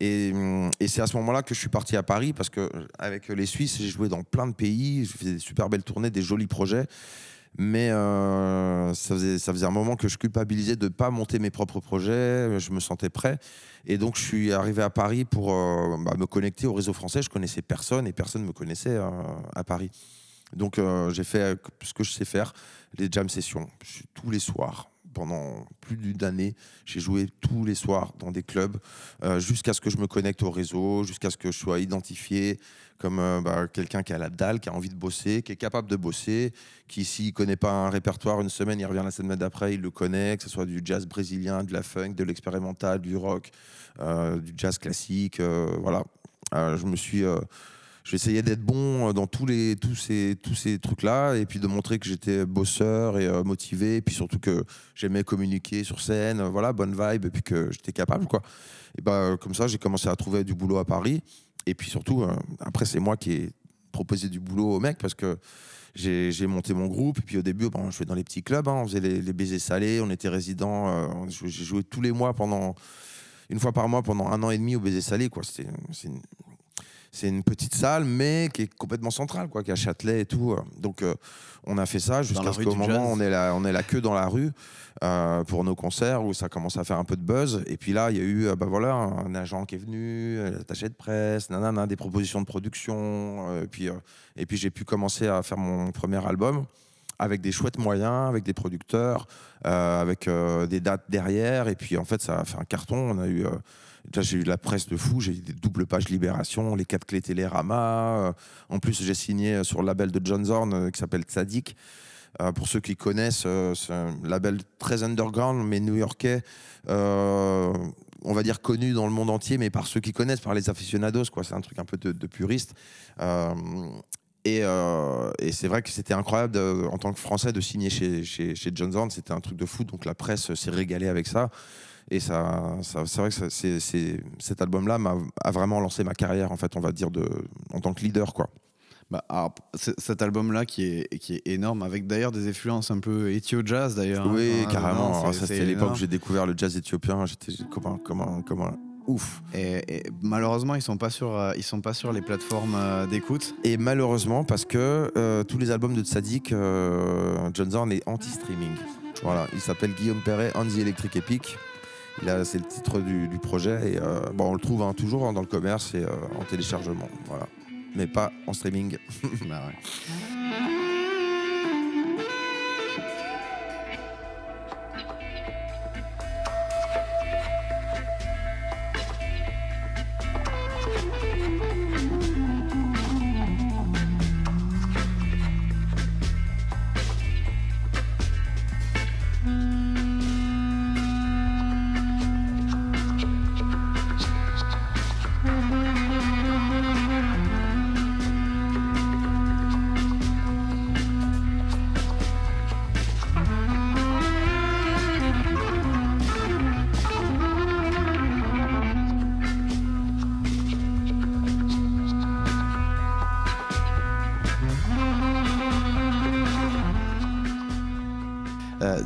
Et, hum, et c'est à ce moment-là que je suis parti à Paris, parce que avec les Suisses, j'ai joué dans plein de pays, je faisais des super belles tournées, des jolis projets. Mais euh, ça, faisait, un moment que je culpabilisais de ne pas monter mes propres projets. Je me sentais prêt. Et donc, je suis arrivé à Paris pour euh, bah, me connecter au réseau français. Je connaissais personne et personne ne me connaissait euh, à Paris. Donc, j'ai fait ce que je sais faire, les jam sessions. Tous les soirs. Pendant plus d'une année, j'ai joué tous les soirs dans des clubs euh, jusqu'à ce que je me connecte au réseau, jusqu'à ce que je sois identifié comme euh, bah, quelqu'un qui a la dalle, qui a envie de bosser, qui est capable de bosser, qui s'il connaît pas un répertoire une semaine, il revient la semaine d'après, il le connaît, que ce soit du jazz brésilien, de la funk, de l'expérimental, du rock, euh, du jazz classique, voilà. Je me suis, euh, j'essayais d'être bon dans tous les tous ces tous ces trucs là, et puis de montrer que j'étais bosseur et euh, motivé, et puis surtout que j'aimais communiquer sur scène, euh, voilà, bonne vibe, et puis que j'étais capable quoi. Et bah comme ça, j'ai commencé à trouver du boulot à Paris. Et puis surtout, euh, après, c'est moi qui ai proposé du boulot au mec parce que j'ai monté mon groupe. Et puis au début, bon, je jouais dans les petits clubs, hein, on faisait les, baisers salés, on était euh, jouait- j'ai joué tous les mois pendant, une fois par mois pendant un an et demi au baiser salé. quoi. C'est c'est une petite salle, mais qui est complètement centrale, quoi, qui est à Châtelet et tout. Donc euh, on a fait ça la jusqu'à ce qu'au moment on est là, on est là que dans la rue euh, pour nos concerts où ça commence à faire un peu de buzz. Et puis là, il y a eu euh, bah voilà, un agent qui est venu, euh, attaché de presse, nanana, des propositions de production. euh, et puis, et puis j'ai pu commencer à faire mon premier album avec des chouettes moyens, avec des producteurs, avec des dates derrière. Et puis en fait, ça a fait un carton. On a eu. Euh, j'ai eu de la presse de fou, j'ai eu des doubles pages Libération, les quatre clés Télérama. euh, en plus, j'ai signé sur le label de John Zorn euh, qui s'appelle Tzadik. Euh, pour ceux qui connaissent, euh, c'est un label très underground, mais new-yorkais. euh, on va dire connu dans le monde entier, mais par ceux qui connaissent, par les aficionados, quoi. C'est un truc un peu de, puriste. Euh, et, euh, c'est vrai que c'était incroyable en tant que Français de signer chez, chez, chez John Zorn. C'était un truc de fou. Donc la presse s'est régalée avec ça. Et ça, ça- c'est vrai que cet album-là m'a, a vraiment lancé ma carrière, en fait, on va dire, de, en tant que leader. Quoi. Bah, alors, cet album-là qui est, qui est énorme, avec d'ailleurs des influences un peu éthio-jazz d'ailleurs. hein, oui, carrément. ça, c'est c'était l'époque où j'ai découvert le jazz éthiopien. J'étais comme un, comme un- comme un ouf. Et, et malheureusement, ils sont pas sur, euh, ils sont pas sur les plateformes euh, d'écoute. Et malheureusement, parce que euh, tous les albums de Tzadik, John Zorn est anti-streaming. Voilà, il s'appelle Guillaume Perret, the Electric Epic. A- C'est le titre du, du projet. Et euh, bon, on le trouve hein, toujours hein, dans le commerce et euh, en téléchargement. Voilà. Mais pas en streaming. Bah ouais.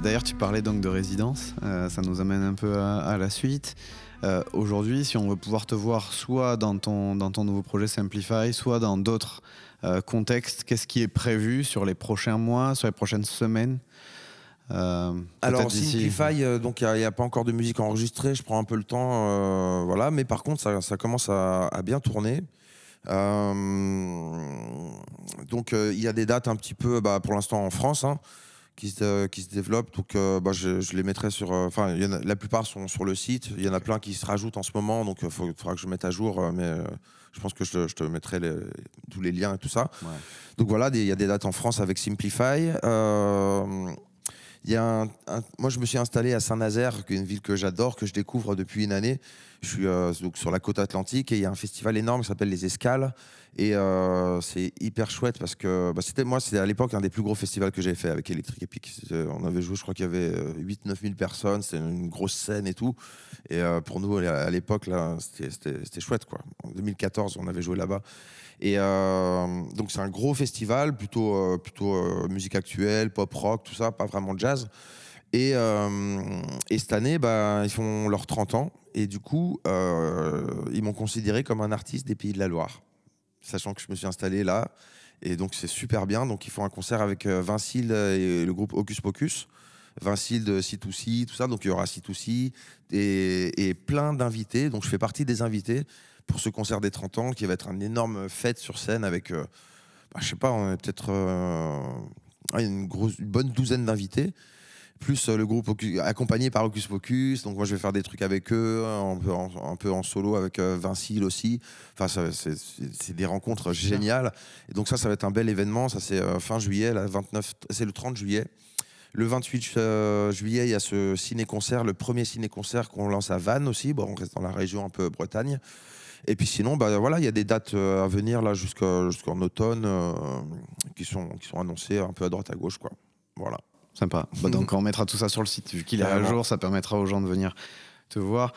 D'ailleurs, tu parlais donc de résidence. Euh, ça nous amène un peu à, à la suite. Euh, Aujourd'hui, si on veut pouvoir te voir soit dans ton, dans ton nouveau projet Simplify, soit dans d'autres euh, contextes, qu'est-ce qui est prévu sur les prochains mois, sur les prochaines semaines? Alors, Simplify, donc il n'y a, pas encore de musique enregistrée. Je prends un peu le temps. voilà. Mais par contre, ça, ça commence à, à bien tourner. Donc, il y a des dates un petit peu, bah, pour l'instant en France, hein, qui, se, qui se développent. Donc, euh, bah, je, je les mettrai sur. euh, Enfin, la plupart sont sur le site. Il y en a plein qui se rajoutent en ce moment. Donc, il faudra que je mette à jour. euh, mais euh, je pense que je te, je te mettrai les- tous les liens et tout ça. Ouais. Donc voilà, il y a des dates en France avec Simplify. Euh, il y a un- un- moi, je me suis installé à Saint-Nazaire, une ville que j'adore, que je découvre depuis une année. Je suis euh, donc sur la côte atlantique et il y a un festival énorme qui s'appelle les Escales. Et euh, c'est hyper chouette parce que bah, c'était moi, c'était à l'époque un des plus gros festivals que j'ai fait avec Electric Epic. On avait joué, je crois qu'il y avait 8-9 000 personnes, c'était une grosse scène et tout. Et euh, pour nous, à l'époque, c'était- chouette. Quoi. En 2014, on avait joué là-bas. Et euh, donc c'est un gros festival, plutôt, euh, plutôt euh, musique actuelle, pop rock, tout ça, pas vraiment jazz. Et, euh, et cette année, bah, ils font leurs 30 ans. Et du coup, euh, ils m'ont considéré comme un artiste des Pays de la Loire, sachant que je me suis installé là. Et donc c'est super bien. Donc ils font un concert avec euh, Vincile et le groupe Hocus Pocus. Vincile de C2C, tout ça. Donc il y aura C2C et, plein d'invités. Donc je fais partie des invités pour ce concert des 30 ans qui va être une énorme fête sur scène avec, euh, bah, je sais pas, peut-être euh, une bonne douzaine d'invités. Plus euh, le groupe accompagné par Hocus Pocus. Donc moi je vais faire des trucs avec eux, un peu en, un peu en solo avec euh, Vincile aussi. Enfin, c'est- des rencontres géniales. Et donc ça, ça va être un bel événement. Ça c'est euh, fin juillet, là, 29, c'est le 30 juillet. Le 28 euh, juillet, il y a ce ciné-concert, le premier ciné-concert qu'on lance à Vannes aussi. Bon, on reste dans la région un peu Bretagne. Et puis sinon, bah, voilà, il y a des dates à venir là jusqu'en automne euh, qui, sont, qui sont annoncées un peu à droite à gauche. Quoi. Voilà. Sympa. Bah, donc on mettra tout ça sur le site. Vu qu'il est à jour, ça permettra aux gens de venir te voir,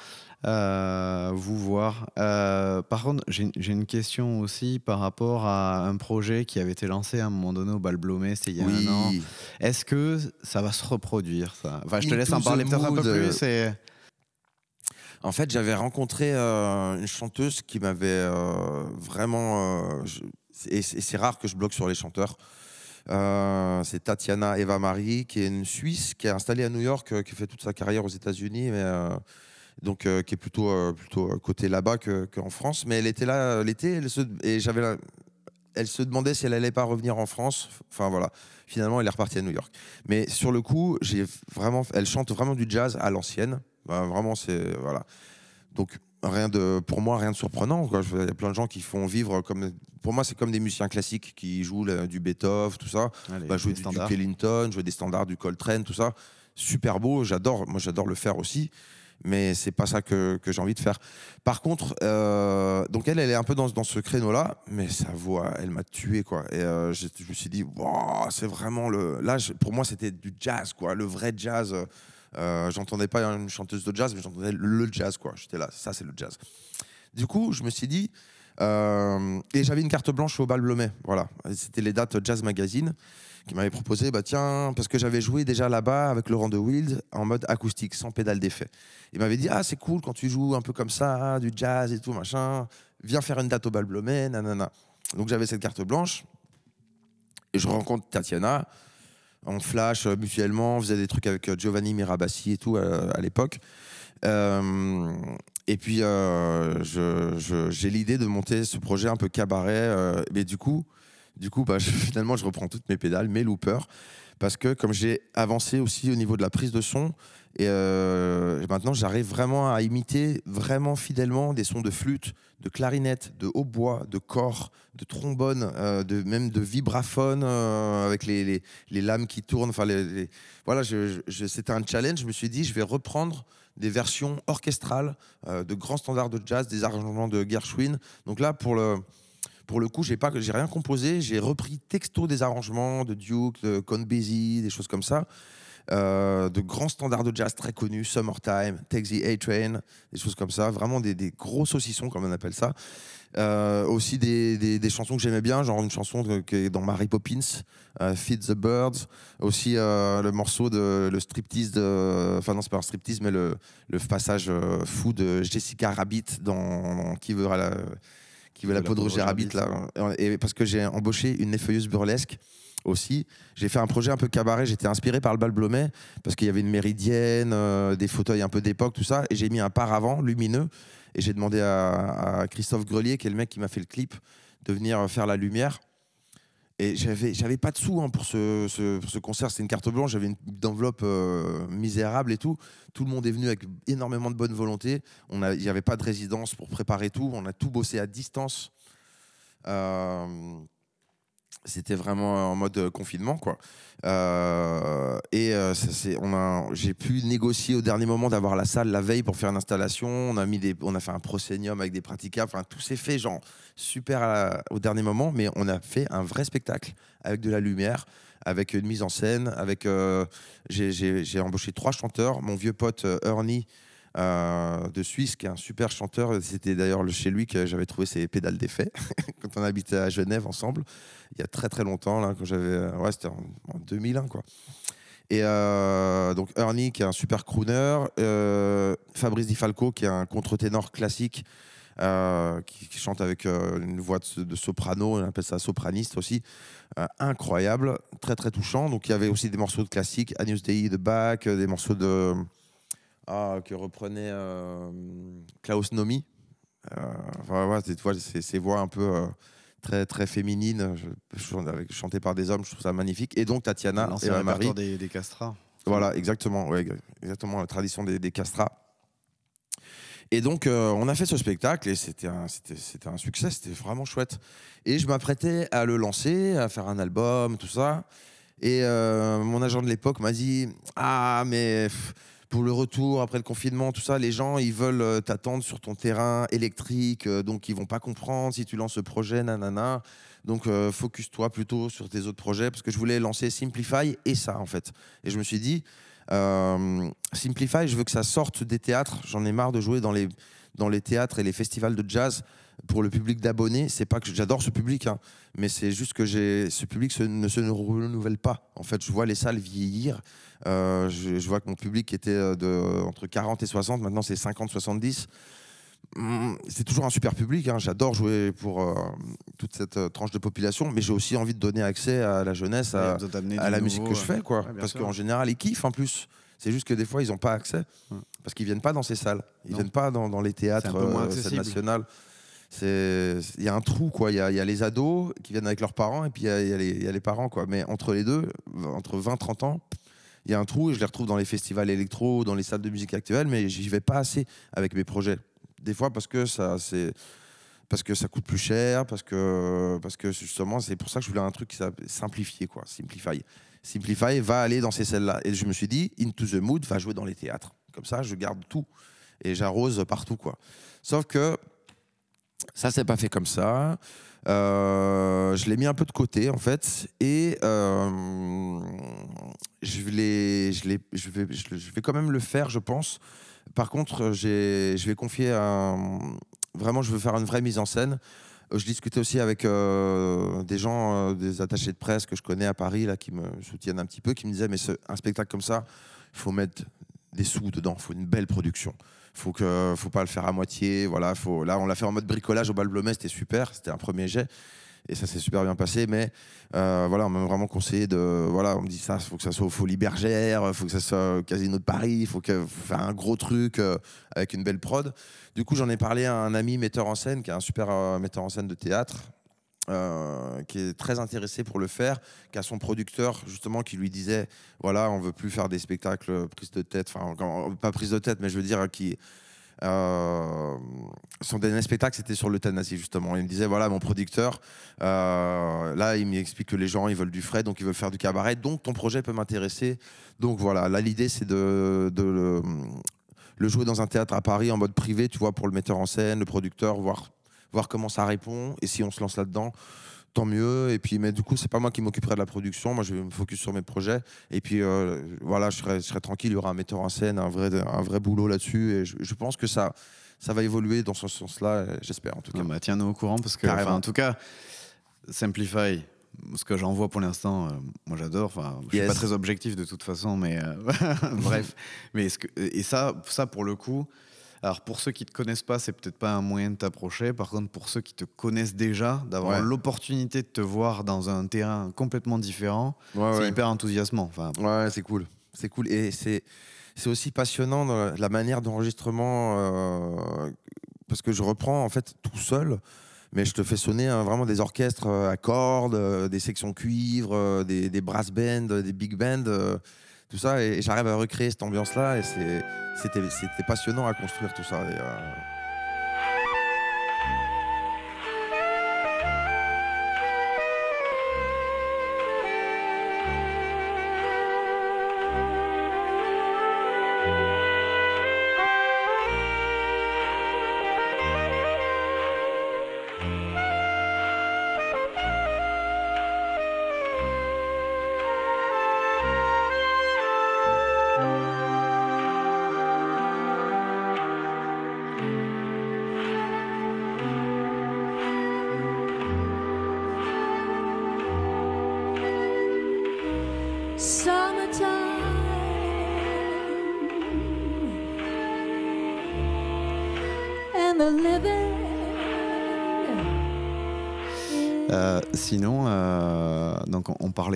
euh, vous voir. Euh, par contre, j'ai une question aussi par rapport à un projet qui avait été lancé à un moment donné au Bal Blomé, c'était il y a un an. Est-ce que ça va se reproduire ça? Enfin, je te Into laisse en parler peut-être un peu euh, plus. et- En fait, j'avais rencontré euh, une chanteuse qui m'avait euh, vraiment. euh, je- et c'est et c'est rare que je bloque sur les chanteurs. Euh, c'est Tatiana Eva Marie, qui est une Suisse, qui est installée à New York, euh, qui fait toute sa carrière aux États-Unis, mais euh, donc qui est plutôt plutôt côté là-bas que- qu'en France. Mais elle était là l'été, et j'avais elle se demandait si elle allait pas revenir en France. Enfin voilà. Finalement, elle est repartie à New York. Mais sur le coup, j'ai vraiment, elle chante vraiment du jazz à l'ancienne. Bah, vraiment, c'est voilà. Donc rien de, pour moi, rien de surprenant. quoi. Il y a plein de gens qui font vivre comme. Pour moi, c'est comme des musiciens classiques qui jouent du Beethoven, tout ça. Allez, Bah, jouer du, du. Ellington, jouer des standards, du Coltrane, tout ça. Super beau, j'adore. Moi, j'adore le faire aussi. Mais c'est pas ça que, que j'ai envie de faire. Par contre, euh, donc elle, elle est un peu dans, dans ce créneau-là, mais sa voix, elle m'a tué, quoi. Et euh, je me suis dit, Wow, c'est vraiment le. Là, je- pour moi, c'était du jazz, quoi, le vrai jazz. Euh, j'entendais pas une chanteuse de jazz, mais j'entendais le jazz, quoi. J'étais là, ça, c'est le jazz. Du coup, je me suis dit, euh, et j'avais une carte blanche au Bal Blomet, voilà. C'était les dates Jazz Magazine qui m'avait proposé, bah tiens, parce que j'avais joué déjà là-bas avec Laurent de Wild en mode acoustique, sans pédale d'effet. Il m'avait dit, ah c'est cool quand tu joues un peu comme ça, du jazz et tout, machin, viens faire une date au Bal Blomet, nanana. Donc j'avais cette carte blanche, et je rencontre Tatiana, on flash euh, mutuellement, on faisait des trucs avec euh, Giovanni Mirabassi et tout euh, à l'époque. Et puis, j'ai l'idée de monter ce projet un peu cabaret. mais du coup, du coup bah, finalement, je reprends toutes mes pédales, mes loopers. Parce que comme j'ai avancé aussi au niveau de la prise de son, et euh, maintenant j'arrive vraiment à imiter vraiment fidèlement des sons de flûte, de clarinette, de hautbois, de corps, de trombone, euh, de, même de vibraphone euh, avec les, les- lames qui tournent. Enfin, voilà, c'était un challenge. Je me suis dit, je vais reprendre des versions orchestrales de grands standards de jazz, des arrangements de Gershwin. Donc là, pour le, pour le coup, j'ai pas, j'ai rien composé. J'ai repris texto des arrangements de Duke, de Count Basie, des choses comme ça. Euh, de grands standards de jazz très connus, Summertime, Take the A-Train, des choses comme ça, vraiment des, gros saucissons comme on appelle ça. Euh, aussi des, chansons que j'aimais bien, genre une chanson qui est dans Mary Poppins, euh, Feed the Birds, aussi le morceau de le striptease, de, enfin non c'est pas un striptease mais le, passage fou de Jessica Rabbit dans, dans Qui veut la, qui veut la peau de Roger Rabbit là, et parce que j'ai embauché une effeuilleuse burlesque aussi. J'ai fait un projet un peu cabaret, j'étais inspiré par le bal Blomet parce qu'il y avait une méridienne, euh, des fauteuils un peu d'époque, tout ça, et j'ai mis un paravent lumineux. Et j'ai demandé à, à Christophe Grelier, qui est le mec qui m'a fait le clip, de venir faire la lumière. Et j'avais, j'avais pas de sous hein, pour, ce, ce- concert, c'était une carte blanche, j'avais une, enveloppe euh, misérable et tout. Tout le monde est venu avec énormément de bonne volonté. Il n'y avait pas de résidence pour préparer tout, on a tout bossé à distance. Euh, c'était vraiment en mode confinement, quoi. Euh, et euh, c'est- on a, j'ai pu négocier au dernier moment d'avoir la salle la veille pour faire une installation. On a mis des, on a fait un proscenium avec des praticables. Enfin, tout s'est fait genre super au dernier moment, mais on a fait un vrai spectacle avec de la lumière, avec une mise en scène, avec. euh, j'ai, j'ai- embauché trois chanteurs. Mon vieux pote euh, Ernie. Euh, de Suisse, qui est un super chanteur. C'était d'ailleurs le- chez lui que j'avais trouvé ses pédales d'effet quand on habitait à Genève ensemble il y a très très longtemps, là, quand j'avais. euh, Ouais, c'était en, en 2001, quoi. Et euh, donc Ernie, qui est un super crooner, Fabrice Di Falco, qui est un contre-ténor classique, qui, chante avec une voix de, soprano, on appelle ça sopraniste aussi, incroyable, très très touchant. Donc il y avait aussi des morceaux de classiques, Agnus Dei de Bach, des morceaux de. Ah, que reprenait euh, Klaus Nomi. Euh, enfin, tu vois, ces, voix un peu. euh, très très féminine, chantée par des hommes, je trouve ça magnifique. Et donc Tatiana et ma Marie. des, des castrats. Voilà, exactement, ouais, exactement la tradition des, des castrats. Et donc euh, on a fait ce spectacle et c'était un, c'était, c'était un succès, c'était vraiment chouette. Et je m'apprêtais à le lancer, à faire un album, tout ça. Et euh, mon agent de l'époque m'a dit ah mais pour le retour après le confinement, tout ça, les gens ils veulent euh, t'attendre sur ton terrain électrique, euh, donc ils vont pas comprendre si tu lances ce projet, nanana. Donc euh, focus-toi plutôt sur tes autres projets parce que je voulais lancer Simplify et ça en fait. Et je me suis dit Simplify, je veux que ça sorte des théâtres. J'en ai marre de jouer dans les dans les théâtres et les festivals de jazz pour le public d'abonnés. C'est pas que j'adore ce public, hein, mais c'est juste que j'ai ce public se- ne se renouvelle pas. En fait, je vois les salles vieillir. Euh, je, je vois que mon public était euh, de entre 40 et 60, maintenant c'est 50-70. Hum, C'est toujours un super public. hein. J'adore jouer pour euh, toute cette euh, tranche de population, mais j'ai aussi envie de donner accès à la jeunesse, à, la musique que je fais, quoi. Ouais, parce qu'en général, ils kiffent en plus. C'est juste que des fois, ils n'ont pas accès Ouais. parce qu'ils viennent pas dans ces salles. Ils Non. viennent pas dans, dans les théâtres, nationales. Il y a un trou, quoi. Il y a, les ados qui viennent avec leurs parents et puis il y a, les, parents, quoi. Mais entre les deux, entre 20 30 ans, il y a un trou et je les retrouve dans les festivals électro, dans les salles de musique actuelles, mais j'y vais pas assez avec mes projets des fois parce que ça, c'est parce que ça coûte plus cher, parce que, parce que justement, c'est pour ça que je voulais un truc qui s'appelle simplifié, quoi. Simplify. Simplify va aller dans ces scènes-là. Et je me suis dit, Into the Mood va jouer dans les théâtres. Comme ça, je garde tout et j'arrose partout, quoi. Sauf que ça s'est pas fait comme ça. Euh, je l'ai mis un peu de côté en fait et euh, je, vais, quand même le faire, je pense. Par contre, je vais confier un. Vraiment, je veux faire une vraie mise en scène. Euh, Je discutais aussi avec des gens, des attachés de presse que je connais à Paris, là, qui me soutiennent un petit peu, qui me disaient Mais un spectacle comme ça, il faut mettre des sous dedans, il faut une belle production. Faut que, faut pas le faire à moitié. Voilà, faut. Là, on l'a fait en mode bricolage au bal Blomet, c'était super, c'était un premier jet et ça s'est super bien passé. Mais euh, voilà, on m'a vraiment conseillé de. Voilà, on me dit ça, faut que ça soit au Folie Bergère, faut que ça soit au Casino de Paris, faut, faut faire un gros truc euh, avec une belle prod. Du coup, j'en ai parlé à un ami metteur en scène, qui est un super euh, metteur en scène de théâtre. Euh, qui est très intéressé pour le faire, qui a son producteur justement qui lui disait voilà on veut plus faire des spectacles prise de tête, enfin pas prise de tête mais je veux dire qui euh, son dernier spectacle, c'était sur l'euthanasie, justement. Il me disait, voilà, mon producteur, euh, là, il m'explique que les gens, ils veulent du frais, donc ils veulent faire du cabaret, donc ton projet peut m'intéresser. Donc voilà, là, l'idée, c'est de, de le, le jouer dans un théâtre à Paris en mode privé, tu vois, pour le metteur en scène, le producteur, voir, voir comment ça répond, et si on se lance là-dedans, tant mieux. Et puis, mais du coup, c'est pas moi qui m'occuperai de la production. Moi, je vais me focus sur mes projets. Et puis, euh, voilà, je serai, je serai tranquille. Il y aura un metteur en scène, un vrai, un vrai boulot là-dessus. Et je, je pense que ça, ça va évoluer dans ce sens-là. J'espère en tout cas. Ah bah, Tiens-nous au courant parce que, en tout cas, Simplify, ce que j'en vois pour l'instant, euh, moi j'adore. Enfin, je suis Yes. pas très objectif de toute façon, mais euh, bref. Mais est-ce que, et ça, ça pour le coup, alors pour ceux qui te connaissent pas, c'est peut-être pas un moyen de t'approcher. Par contre, pour ceux qui te connaissent déjà, d'avoir Ouais. l'opportunité de te voir dans un terrain complètement différent, Ouais, c'est ouais. hyper enthousiasmant. Enfin, Ouais, c'est cool. C'est cool. Et c'est, c'est aussi passionnant dans la manière d'enregistrement. euh, parce que je reprends en fait tout seul. Mais je te fais sonner hein, vraiment des orchestres euh, à cordes, euh, des sections cuivre, euh, des, des brass bands, des big bands, euh, tout ça. Et, j'arrive à recréer cette ambiance-là. Et c'était, passionnant à construire tout ça. Et,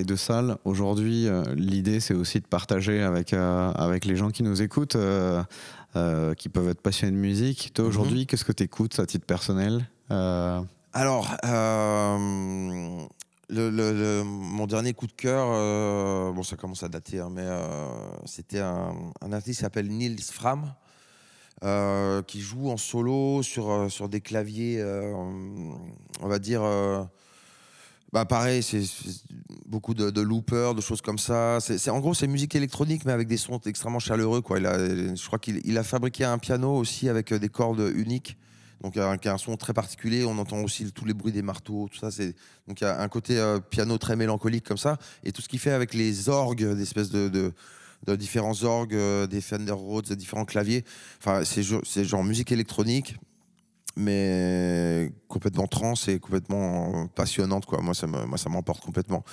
donc on, on parlait de salle. Aujourd'hui, euh, l'idée c'est aussi de partager avec euh, avec les gens qui nous écoutent, euh, qui peuvent être passionnés de musique. Toi aujourd'hui, qu'est-ce que tu écoutes à titre personnel Alors, le, le- le- mon dernier coup de cœur, bon, ça commence à dater, hein, mais c'était un, un artiste qui s'appelle Niels Fram, qui joue en solo sur, sur des claviers, on va dire. Euh, bah pareil, c'est beaucoup de, loopers, de choses comme ça. C'est en gros, c'est musique électronique, mais avec des sons extrêmement chaleureux. Quoi. Il a, je crois qu'il il a fabriqué un piano aussi avec euh, des cordes uniques. Donc, il y a un, son très particulier. On entend aussi tous les bruits des marteaux, tout ça. Donc il y a un côté euh, piano très mélancolique comme ça. Et tout ce qu'il fait avec les orgues, des espèces de, différents orgues, euh, des Fender Rhodes, des différents claviers. Enfin, c'est genre musique électronique, mais complètement trans et complètement passionnante. Quoi. Moi, ça me- ça m'emporte complètement.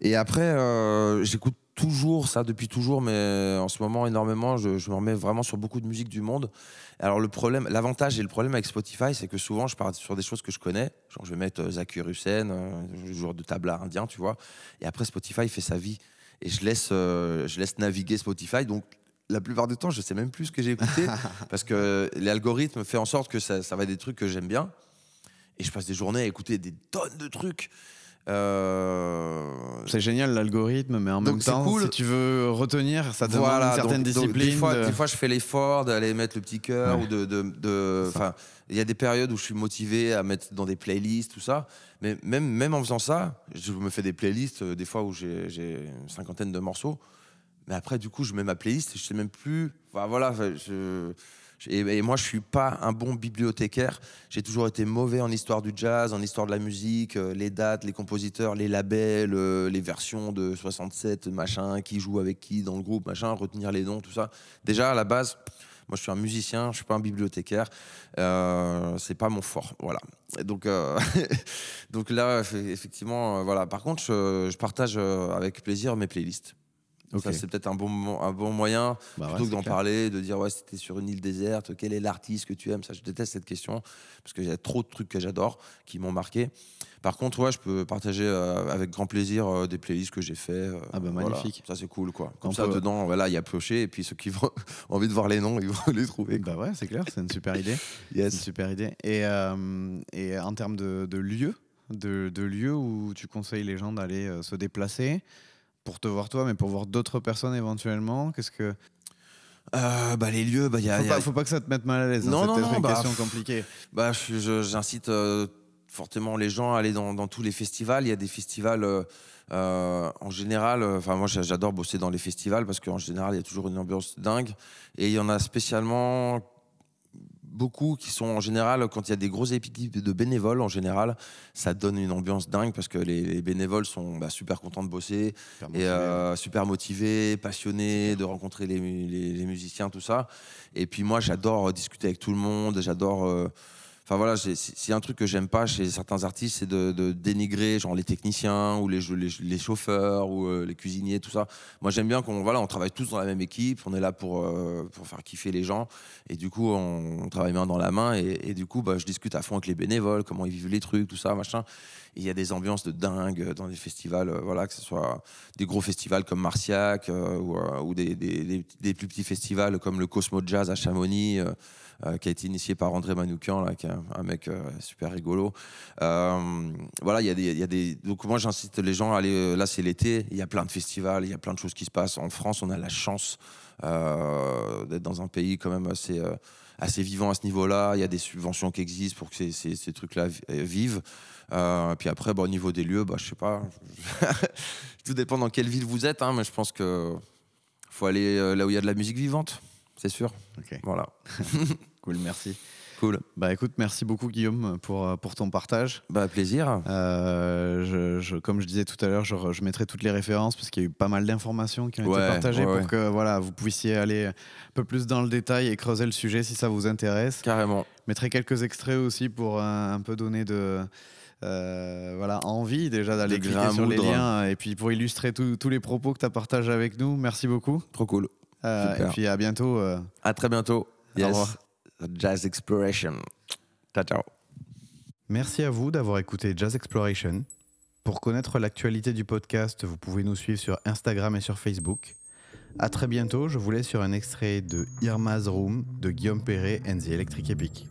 Et après, euh, j'écoute toujours ça depuis toujours, mais en ce moment énormément. Je, me remets vraiment sur beaucoup de musique du monde. Alors le problème, l'avantage et le problème avec Spotify, c'est que souvent je pars sur des choses que je connais. Genre je vais mettre euh, Zakur Hussein, euh, joueur de tabla indien, tu vois. Et après Spotify fait sa vie et je laisse, euh, je laisse naviguer Spotify. Donc la plupart du temps, je sais même plus ce que j'ai écouté parce que l'algorithme fait en sorte que ça, ça va être des trucs que j'aime bien. Et je passe des journées à écouter des tonnes de trucs. Euh, C'est génial l'algorithme, mais en Donc, même temps, cool. si tu veux retenir, ça demande voilà, une certaine donc- donc, discipline. des, fois, de- des fois, je fais l'effort d'aller mettre le petit cœur Ouais. ou de. de, il y a des périodes où je suis motivé à mettre dans des playlists, tout ça. Mais même, même en faisant ça, je me fais des playlists, euh, des fois où j'ai j'ai une cinquantaine de morceaux. Mais après, du coup, je mets ma playlist et je sais même plus. Voilà. et, moi, je suis pas un bon bibliothécaire. J'ai toujours été mauvais en histoire du jazz, en histoire de la musique, euh, les dates, les compositeurs, les labels, euh, les versions de 67, machin, qui joue avec qui dans le groupe, machin, retenir les noms, tout ça. Déjà, à la base, moi, je suis un musicien, je suis pas un bibliothécaire. Euh, c'est pas mon fort, voilà. Donc, euh, donc là, eff- effectivement, voilà. Par contre, je, partage avec plaisir mes playlists. Ok. Ça, c'est peut-être un bon, mo- un bon moyen Bah ouais, plutôt que d'en parler, de dire ouais, c'était sur une île déserte, quel est l'artiste que tu aimes? Ça, je déteste cette question parce qu'il y a trop de trucs que j'adore qui m'ont marqué. Par contre, ouais, je peux partager euh, avec grand plaisir euh, des playlists que j'ai fait. euh, Ah bah, voilà. magnifique. Ça, c'est cool, quoi. Comme On ça, peut- dedans, voilà, il y a pioché et puis ceux qui ont envie de voir les noms, ils vont les trouver. quoi. Bah ouais, c'est clair, c'est une super idée. C'est une Yes. super idée. Et, et en termes de, de lieux, de, de lieux où tu conseilles les gens d'aller se déplacer pour te voir toi, mais pour voir d'autres personnes éventuellement, qu'est-ce que Euh, bah, les lieux, bah, il y a. faut, il y a- pas, faut pas que ça te mette mal à l'aise. hein, Non, c'est non, une bah, question compliquée. Bah, j'incite euh, fortement les gens à aller dans, dans tous les festivals. Il y a des festivals euh, en général. Enfin, moi, j'a- j'adore bosser dans les festivals parce qu'en général, il y a toujours une ambiance dingue. Et il y en a spécialement beaucoup qui sont en général, quand il y a des grosses équipes de bénévoles, en général, ça donne une ambiance dingue parce que les, les bénévoles sont bah, super contents de bosser Super et motivé. euh, super motivés, passionnés de rencontrer les, mu- les- les musiciens, tout ça. Et puis moi, j'adore euh, discuter avec tout le monde, j'adore. euh, Enfin voilà, a un truc que j'aime pas chez certains artistes, c'est de, dénigrer genre les techniciens ou les, les, chauffeurs ou euh, les cuisiniers, tout ça. Moi, j'aime bien qu'on voilà, on travaille tous dans la même équipe, on est là pour, euh, pour faire kiffer les gens et du coup, on, on travaille main dans la main et, et du coup, bah, je discute à fond avec les bénévoles, comment ils vivent les trucs, tout ça, machin. Il y a des ambiances de dingue dans les festivals, euh, voilà, que ce soit des gros festivals comme Marciac euh, ou, euh, des, des- des- des plus petits festivals comme le Cosmo Jazz à Chamonix, qui a été initié par André Manoukian, là, qui est un, mec super rigolo. Voilà, il y, a des- y a des. Donc, moi, j'incite les gens à aller. Là, c'est l'été, il y a plein de festivals, il y a plein de choses qui se passent. En France, on a la chance d'être dans un pays quand même assez. assez vivant à ce niveau-là, il y a des subventions qui existent pour que ces, trucs-là vi- vivent. Euh, puis après, bah, au niveau des lieux, bah, je sais pas. Tout dépend dans quelle ville vous êtes, hein, mais je pense que faut aller euh, là où il y a de la musique vivante, c'est sûr. Ok, Voilà, cool, merci. cool. Bah écoute, merci beaucoup Guillaume pour, euh, pour ton partage. Bah plaisir. Euh, je, je- comme je disais tout à l'heure, je, je mettrai toutes les références parce qu'il y a eu pas mal d'informations qui ont Ouais, été partagées ouais, pour que voilà, vous puissiez aller un peu plus dans le détail et creuser le sujet si ça vous intéresse. Carrément. Je mettrai quelques extraits aussi pour un peu donner de euh, voilà, envie déjà d'aller cliquer sur les liens et puis pour illustrer tous les propos que tu as partagés avec nous. Merci beaucoup. Trop cool. Euh, et puis à bientôt. euh, À très bientôt. Au revoir. Jazz Exploration. Ciao, ciao. Merci à vous d'avoir écouté Jazz Exploration. Pour connaître l'actualité du podcast, vous pouvez nous suivre sur Instagram et sur Facebook. À très bientôt, je vous laisse sur un extrait de Irma's Room de Guillaume Perret and the Electric Epic.